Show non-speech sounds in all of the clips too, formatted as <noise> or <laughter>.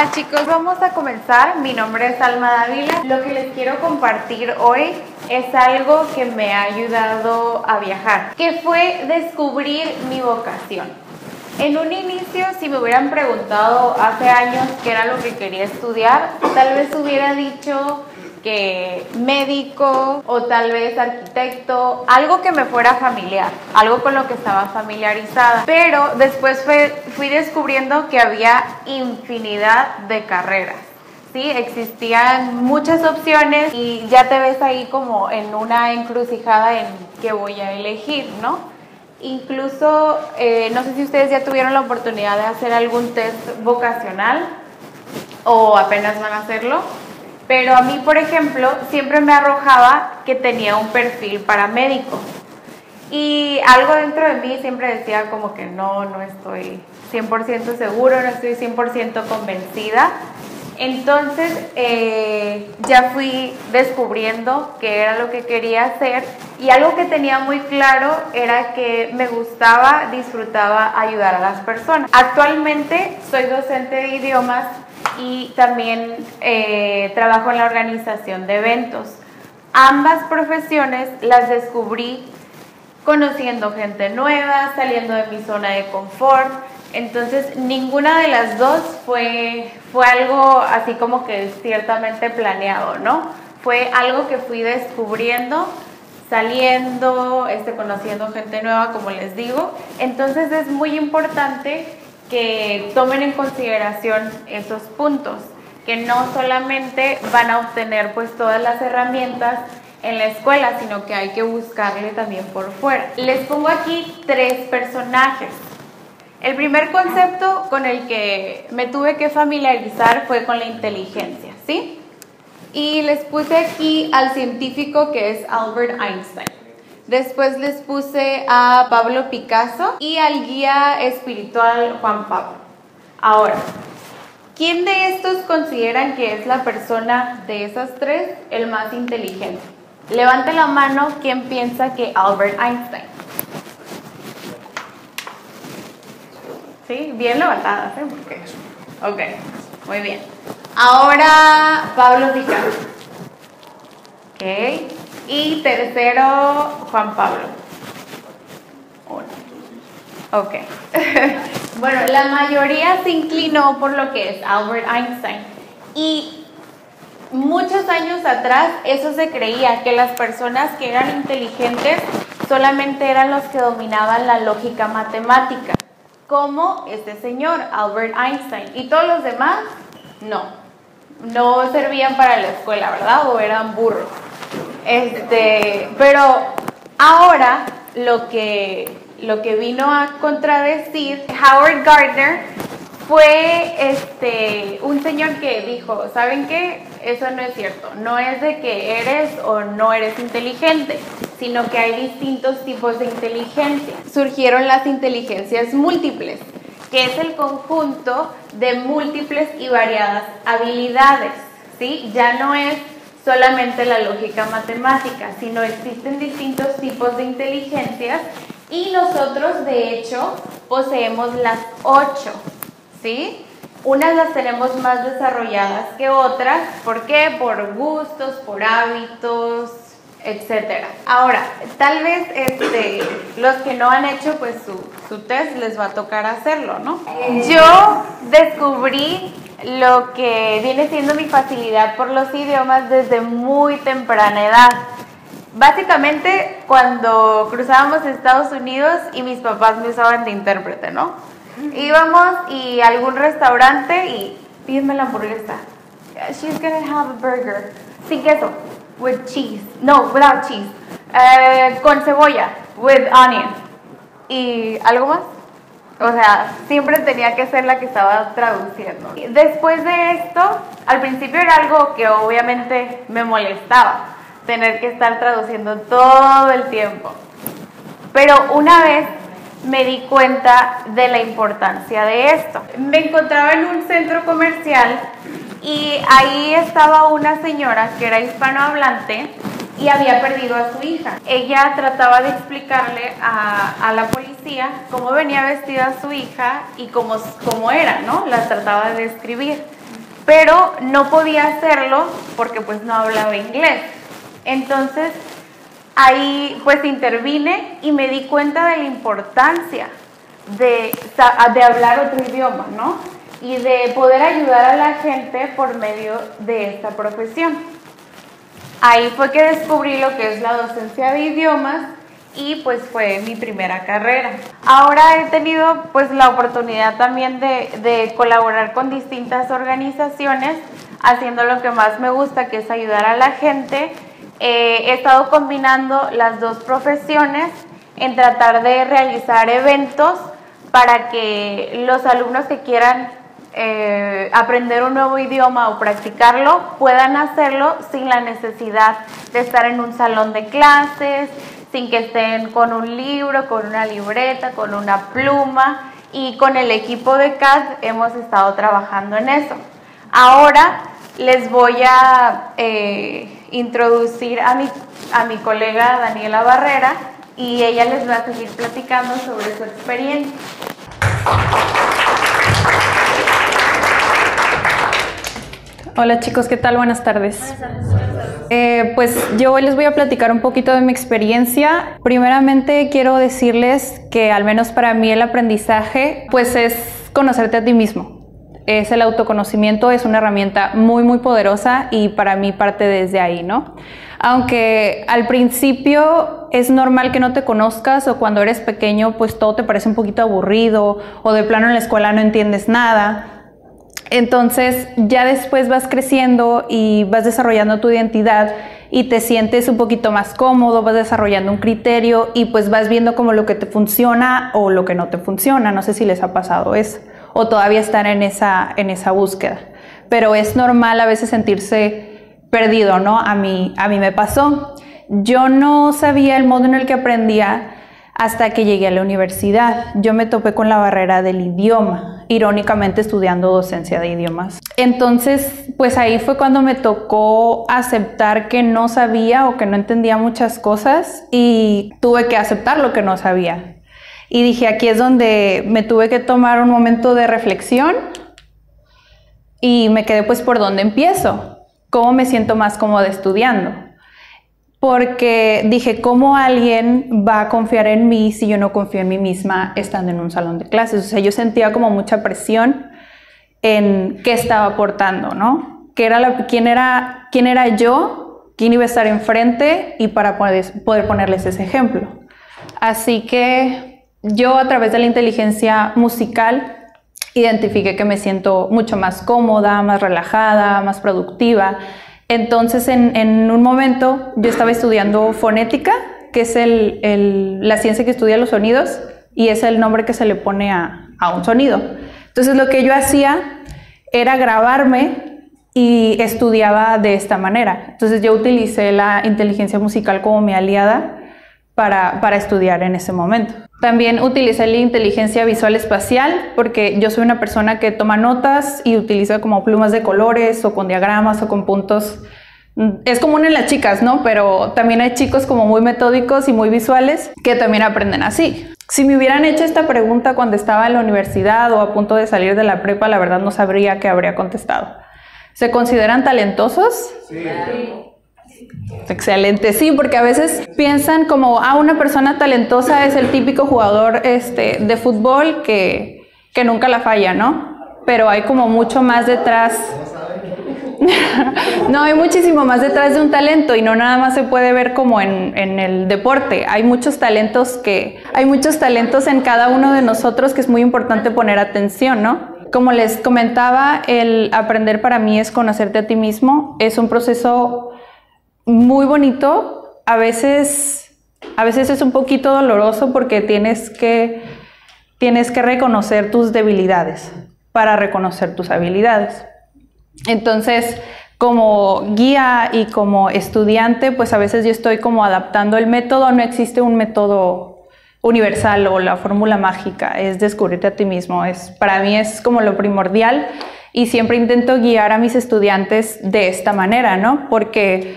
Hola chicos, vamos a comenzar. Mi nombre es Alma Dávila. Lo que les quiero compartir hoy es algo que me ha ayudado a viajar, que fue descubrir mi vocación. En un inicio, si me hubieran preguntado hace años qué era lo que quería estudiar, tal vez hubiera dicho que médico o tal vez arquitecto, algo que me fuera familiar, algo con lo que estaba familiarizada. Pero después fui descubriendo que había infinidad de carreras. Sí, existían muchas opciones y ya te ves ahí como en una encrucijada en qué voy a elegir, ¿no? Incluso, eh, no sé si ustedes ya tuvieron la oportunidad de hacer algún test vocacional o apenas van a hacerlo. Pero a mí, por ejemplo, siempre me arrojaba que tenía un perfil paramédico. Y algo dentro de mí siempre decía como que no, no estoy 100% seguro, no estoy 100% convencida. Entonces eh, ya fui descubriendo qué era lo que quería hacer y algo que tenía muy claro era que me gustaba, disfrutaba ayudar a las personas. Actualmente soy docente de idiomas y también eh, trabajo en la organización de eventos. Ambas profesiones las descubrí conociendo gente nueva, saliendo de mi zona de confort. Entonces, ninguna de las dos fue, fue algo así como que ciertamente planeado, ¿no? Fue algo que fui descubriendo, saliendo, este, conociendo gente nueva, como les digo. Entonces, es muy importante que tomen en consideración esos puntos, que no solamente van a obtener pues todas las herramientas en la escuela, sino que hay que buscarle también por fuera. Les pongo aquí tres personajes. El primer concepto con el que me tuve que familiarizar fue con la inteligencia, ¿sí? Y les puse aquí al científico que es Albert Einstein. Después les puse a Pablo Picasso y al guía espiritual Juan Pablo. Ahora, ¿quién de estos consideran que es la persona de esas tres el más inteligente? Levante la mano quien piensa que Albert Einstein. Sí, bien levantada, ¿sí? Ok, muy bien. Ahora Pablo Picasso. Ok. Y tercero, Juan Pablo. Ok. <laughs> bueno, la mayoría se inclinó por lo que es Albert Einstein. Y muchos años atrás eso se creía, que las personas que eran inteligentes solamente eran los que dominaban la lógica matemática, como este señor, Albert Einstein. Y todos los demás, no. No servían para la escuela, ¿verdad? O eran burros. Este, pero ahora lo que, lo que vino a contradecir Howard Gardner fue este, un señor que dijo, ¿saben qué? Eso no es cierto. No es de que eres o no eres inteligente, sino que hay distintos tipos de inteligencia. Surgieron las inteligencias múltiples, que es el conjunto de múltiples y variadas habilidades. ¿sí? Ya no es solamente la lógica matemática, sino existen distintos tipos de inteligencias y nosotros de hecho poseemos las ocho, ¿sí? Unas las tenemos más desarrolladas que otras, ¿por qué? Por gustos, por hábitos, etcétera. Ahora, tal vez este, los que no han hecho pues su, su test les va a tocar hacerlo, ¿no? Yo descubrí lo que viene siendo mi facilidad por los idiomas desde muy temprana edad. Básicamente cuando cruzábamos Estados Unidos y mis papás me usaban de intérprete, ¿no? Íbamos y a algún restaurante y pídeme la hamburguesa. She's gonna have a burger. Sin queso. With cheese. No, without cheese. Eh, con cebolla. With onion. ¿Y algo más? O sea, siempre tenía que ser la que estaba traduciendo. Después de esto, al principio era algo que obviamente me molestaba, tener que estar traduciendo todo el tiempo. Pero una vez me di cuenta de la importancia de esto. Me encontraba en un centro comercial y ahí estaba una señora que era hispanohablante y había perdido a su hija. Ella trataba de explicarle a, la policía cómo venía vestida su hija y cómo, era, ¿no? La trataba de describir. Pero no podía hacerlo porque pues no hablaba inglés. Entonces ahí pues intervine y me di cuenta de la importancia de hablar otro idioma, ¿no? Y de poder ayudar a la gente por medio de esta profesión. Ahí fue que descubrí lo que es la docencia de idiomas y pues fue mi primera carrera. Ahora he tenido pues la oportunidad también de, colaborar con distintas organizaciones haciendo lo que más me gusta que es ayudar a la gente. Eh, he estado combinando las dos profesiones en tratar de realizar eventos para que los alumnos que quieran eh, aprender un nuevo idioma o practicarlo, puedan hacerlo sin la necesidad de estar en un salón de clases, sin que estén con un libro, con una libreta, con una pluma. Y con el equipo de CAD hemos estado trabajando en eso. Ahora les voy a eh, introducir a mi, a mi colega Daniela Barrera y ella les va a seguir platicando sobre su experiencia. Hola chicos, ¿qué tal? Buenas tardes. Eh, pues yo hoy les voy a platicar un poquito de mi experiencia. Primeramente quiero decirles que al menos para mí el aprendizaje pues es conocerte a ti mismo. Es el autoconocimiento, es una herramienta muy muy poderosa y para mí parte desde ahí, ¿no? Aunque al principio es normal que no te conozcas o cuando eres pequeño pues todo te parece un poquito aburrido o de plano en la escuela no entiendes nada entonces ya después vas creciendo y vas desarrollando tu identidad y te sientes un poquito más cómodo, vas desarrollando un criterio y pues vas viendo como lo que te funciona o lo que no te funciona. No sé si les ha pasado eso o todavía están en esa, en esa búsqueda. Pero es normal a veces sentirse perdido, ¿no? A mí, a mí me pasó. Yo no sabía el modo en el que aprendía hasta que llegué a la universidad. Yo me topé con la barrera del idioma, irónicamente estudiando docencia de idiomas. Entonces, pues ahí fue cuando me tocó aceptar que no sabía o que no entendía muchas cosas y tuve que aceptar lo que no sabía. Y dije, aquí es donde me tuve que tomar un momento de reflexión y me quedé pues por dónde empiezo, cómo me siento más cómoda estudiando porque dije, ¿cómo alguien va a confiar en mí si yo no confío en mí misma estando en un salón de clases? O sea, yo sentía como mucha presión en qué estaba aportando, ¿no? ¿Qué era la, quién, era, ¿Quién era yo? ¿Quién iba a estar enfrente? Y para poder, poder ponerles ese ejemplo. Así que yo a través de la inteligencia musical identifiqué que me siento mucho más cómoda, más relajada, más productiva entonces, en, un momento, yo estaba estudiando fonética, que es la ciencia que estudia los sonidos, y es el nombre que se le pone a, un sonido. Entonces, lo que yo hacía era grabarme y estudiaba de esta manera. Entonces, yo utilicé la inteligencia musical como mi aliada para, estudiar en ese momento. También utilicé la inteligencia visual espacial porque yo soy una persona que toma notas y utiliza como plumas de colores o con diagramas o con puntos. Es común en las chicas, ¿no? Pero también hay chicos como muy metódicos y muy visuales que también aprenden así. Si me hubieran hecho esta pregunta cuando estaba en la universidad o a punto de salir de la prepa, la verdad no sabría qué habría contestado. ¿Se consideran talentosos? Sí. Excelente, sí, porque a veces piensan como, ah, una persona talentosa es el típico jugador este, de fútbol que, que nunca la falla, ¿no? Pero hay como mucho más detrás. <laughs> no, hay muchísimo más detrás de un talento y no nada más se puede ver como en, en, el deporte. Hay muchos talentos que, hay muchos talentos en cada uno de nosotros que es muy importante poner atención, ¿no? Como les comentaba, el aprender para mí es conocerte a ti mismo. Es un proceso muy bonito. A veces, a veces es un poquito doloroso porque tienes que, tienes que reconocer tus debilidades para reconocer tus habilidades. Entonces, como guía y como estudiante, pues a veces yo estoy como adaptando el método, no existe un método universal o la fórmula mágica, es descubrirte a ti mismo, es para mí es como lo primordial y siempre intento guiar a mis estudiantes de esta manera, ¿no? Porque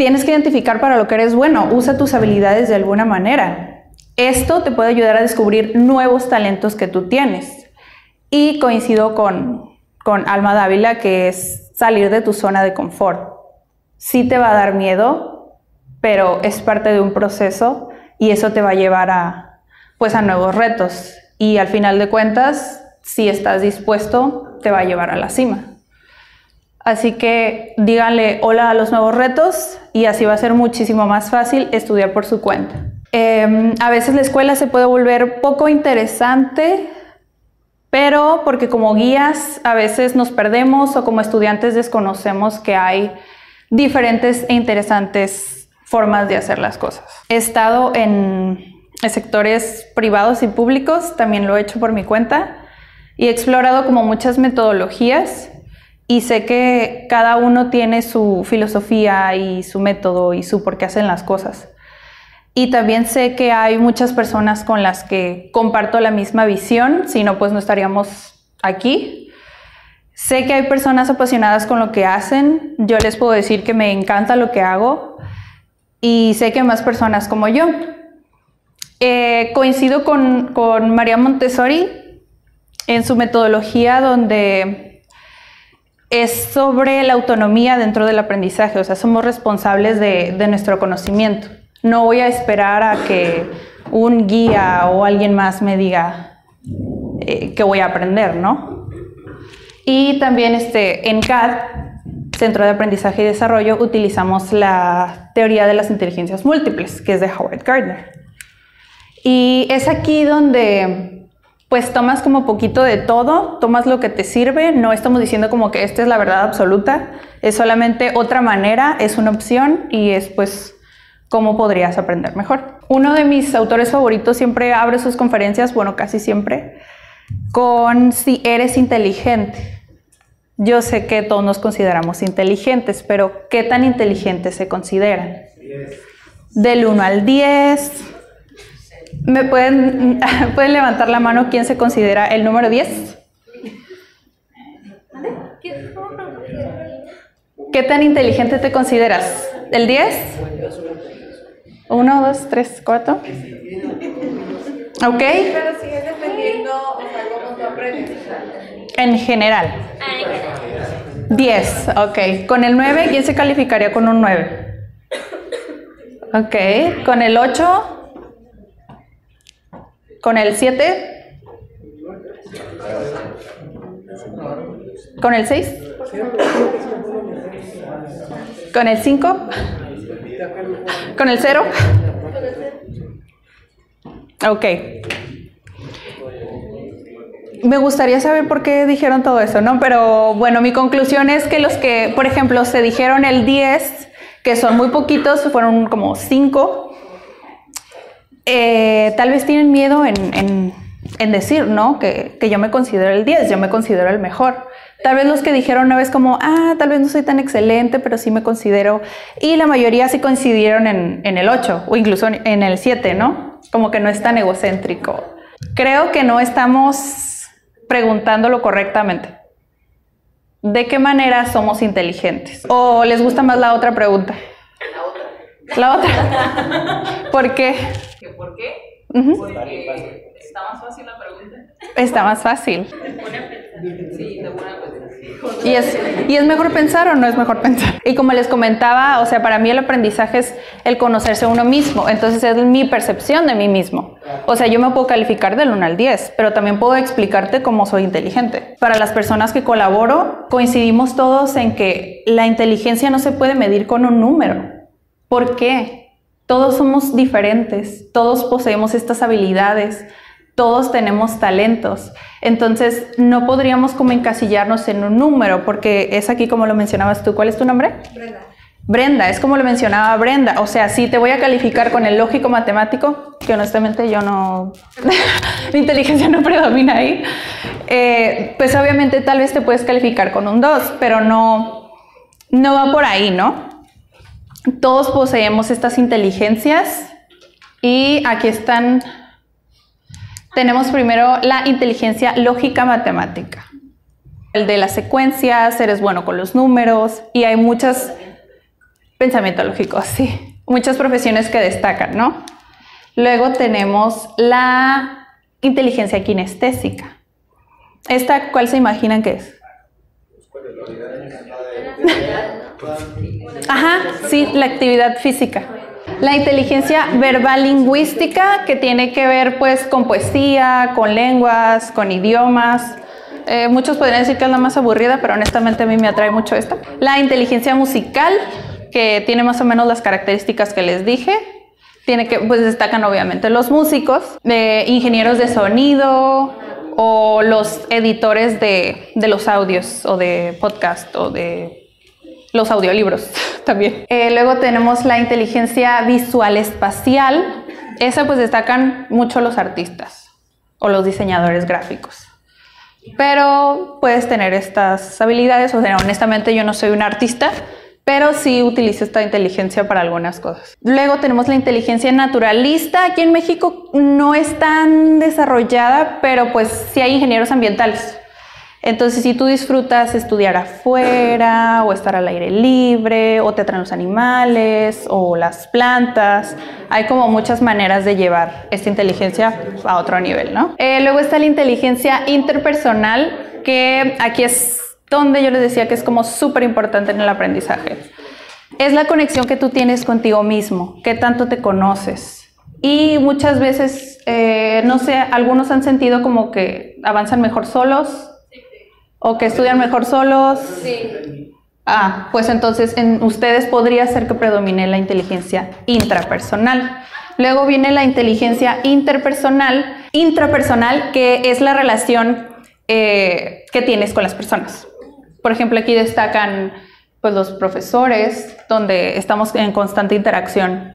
tienes que identificar para lo que eres bueno, usa tus habilidades de alguna manera. Esto te puede ayudar a descubrir nuevos talentos que tú tienes. Y coincido con, con Alma Dávila, que es salir de tu zona de confort. Sí te va a dar miedo, pero es parte de un proceso y eso te va a llevar a, pues, a nuevos retos. Y al final de cuentas, si estás dispuesto, te va a llevar a la cima. Así que díganle hola a los nuevos retos y así va a ser muchísimo más fácil estudiar por su cuenta. Em, a veces la escuela se puede volver poco interesante pero porque como guías a veces nos perdemos o como estudiantes desconocemos que hay diferentes e interesantes formas de hacer las cosas. He estado en, sectores privados y públicos, también lo he hecho por mi cuenta y he explorado como muchas metodologías y sé que cada uno tiene su filosofía y su método y su por qué hacen las cosas. Y también sé que hay muchas personas con las que comparto la misma visión, si no, pues no estaríamos aquí. Sé que hay personas apasionadas con lo que hacen, yo les puedo decir que me encanta lo que hago y sé que más personas como yo. Eh, coincido con, con María Montessori en su metodología donde es sobre la autonomía dentro del aprendizaje, o sea, somos responsables de, nuestro conocimiento. No voy a esperar a que un guía o alguien más me diga eh, que voy a aprender, ¿no? Y también este, en CAD, Centro de Aprendizaje y Desarrollo, utilizamos la teoría de las inteligencias múltiples, que es de Howard Gardner. Y es aquí donde pues tomas como poquito de todo, tomas lo que te sirve, no estamos diciendo como que esta es la verdad absoluta, es solamente otra manera, es una opción y es pues cómo podrías aprender mejor. Uno de mis autores favoritos siempre abre sus conferencias, bueno, casi siempre, con si eres inteligente. Yo sé que todos nos consideramos inteligentes, pero ¿qué tan inteligentes se consideran? Del 1 al 10. ¿Me pueden, <laughs> pueden levantar la mano quién se considera el número 10? ¿Qué tan inteligente te consideras? ¿El 10? Uno, dos, tres, cuatro. ¿Ok? Pero sigue dependiendo, aprendes. En general. Diez, ok. Con el nueve, ¿quién se calificaría con un nueve? Ok. Con el ocho. Con el siete. Con el seis. Con el cinco. ¿Con el cero? Ok. Me gustaría saber por qué dijeron todo eso, ¿no? Pero bueno, mi conclusión es que los que, por ejemplo, se dijeron el 10, que son muy poquitos, fueron como 5, eh, tal vez tienen miedo en, decir, ¿no? Que, yo me considero el 10, yo me considero el mejor. Tal vez los que dijeron una vez como, ah, tal vez no soy tan excelente, pero sí me considero. Y la mayoría sí coincidieron en, el 8 o incluso en el 7, ¿no? Como que no es tan egocéntrico. Creo que no estamos preguntándolo correctamente. ¿De qué manera somos inteligentes? ¿O les gusta más la otra pregunta? La otra. ¿Por qué? ¿Por qué? Porque está más fácil la pregunta. Está más fácil. Sí, Y es, y es mejor pensar o no es mejor pensar. Y como les comentaba, o sea, para mí el aprendizaje es el conocerse a uno mismo. Entonces es mi percepción de mí mismo. O sea, yo me puedo calificar del 1 al 10, pero también puedo explicarte cómo soy inteligente. Para las personas que colaboro, coincidimos todos en que la inteligencia no se puede medir con un número. ¿Por qué? Todos somos diferentes, todos poseemos estas habilidades, todos tenemos talentos. Entonces, no podríamos como encasillarnos en un número, porque es aquí como lo mencionabas tú. ¿Cuál es tu nombre? Brenda. Brenda, es como lo mencionaba Brenda. O sea, si te voy a calificar con el lógico matemático, que honestamente yo no, <laughs> mi inteligencia no predomina ahí, eh, pues obviamente tal vez te puedes calificar con un 2, pero no, no va por ahí, ¿no? Todos poseemos estas inteligencias y aquí están, tenemos primero la inteligencia lógica matemática. El de las secuencias, eres bueno con los números y hay muchas, pensamiento lógico, sí, muchas profesiones que destacan, ¿no? Luego tenemos la inteligencia kinestésica. ¿Esta cuál se imaginan que es? <laughs> Ajá, sí, la actividad física. La inteligencia verbal lingüística que tiene que ver pues con poesía, con lenguas, con idiomas. Eh, muchos podrían decir que es la más aburrida, pero honestamente a mí me atrae mucho esta. La inteligencia musical, que tiene más o menos las características que les dije. Tiene que, pues destacan obviamente los músicos, ingenieros de sonido o los editores de, de los audios o de podcast o de los audiolibros <laughs> también. Eh, luego tenemos la inteligencia visual espacial. Esa pues destacan mucho los artistas o los diseñadores gráficos. Pero puedes tener estas habilidades, o sea, honestamente yo no soy un artista, pero sí utilizo esta inteligencia para algunas cosas. Luego tenemos la inteligencia naturalista. Aquí en México no es tan desarrollada, pero pues sí hay ingenieros ambientales. Entonces, si tú disfrutas estudiar afuera o estar al aire libre o te atraen los animales o las plantas, hay como muchas maneras de llevar esta inteligencia a otro nivel, ¿no? Eh, luego está la inteligencia interpersonal, que aquí es donde yo les decía que es como súper importante en el aprendizaje. Es la conexión que tú tienes contigo mismo, qué tanto te conoces. Y muchas veces, eh, no sé, algunos han sentido como que avanzan mejor solos ¿O que estudian mejor solos? Sí. Ah, pues entonces en ustedes podría ser que predomine la inteligencia intrapersonal. Luego viene la inteligencia interpersonal, intrapersonal, que es la relación eh, que tienes con las personas. Por ejemplo, aquí destacan pues, los profesores, donde estamos en constante interacción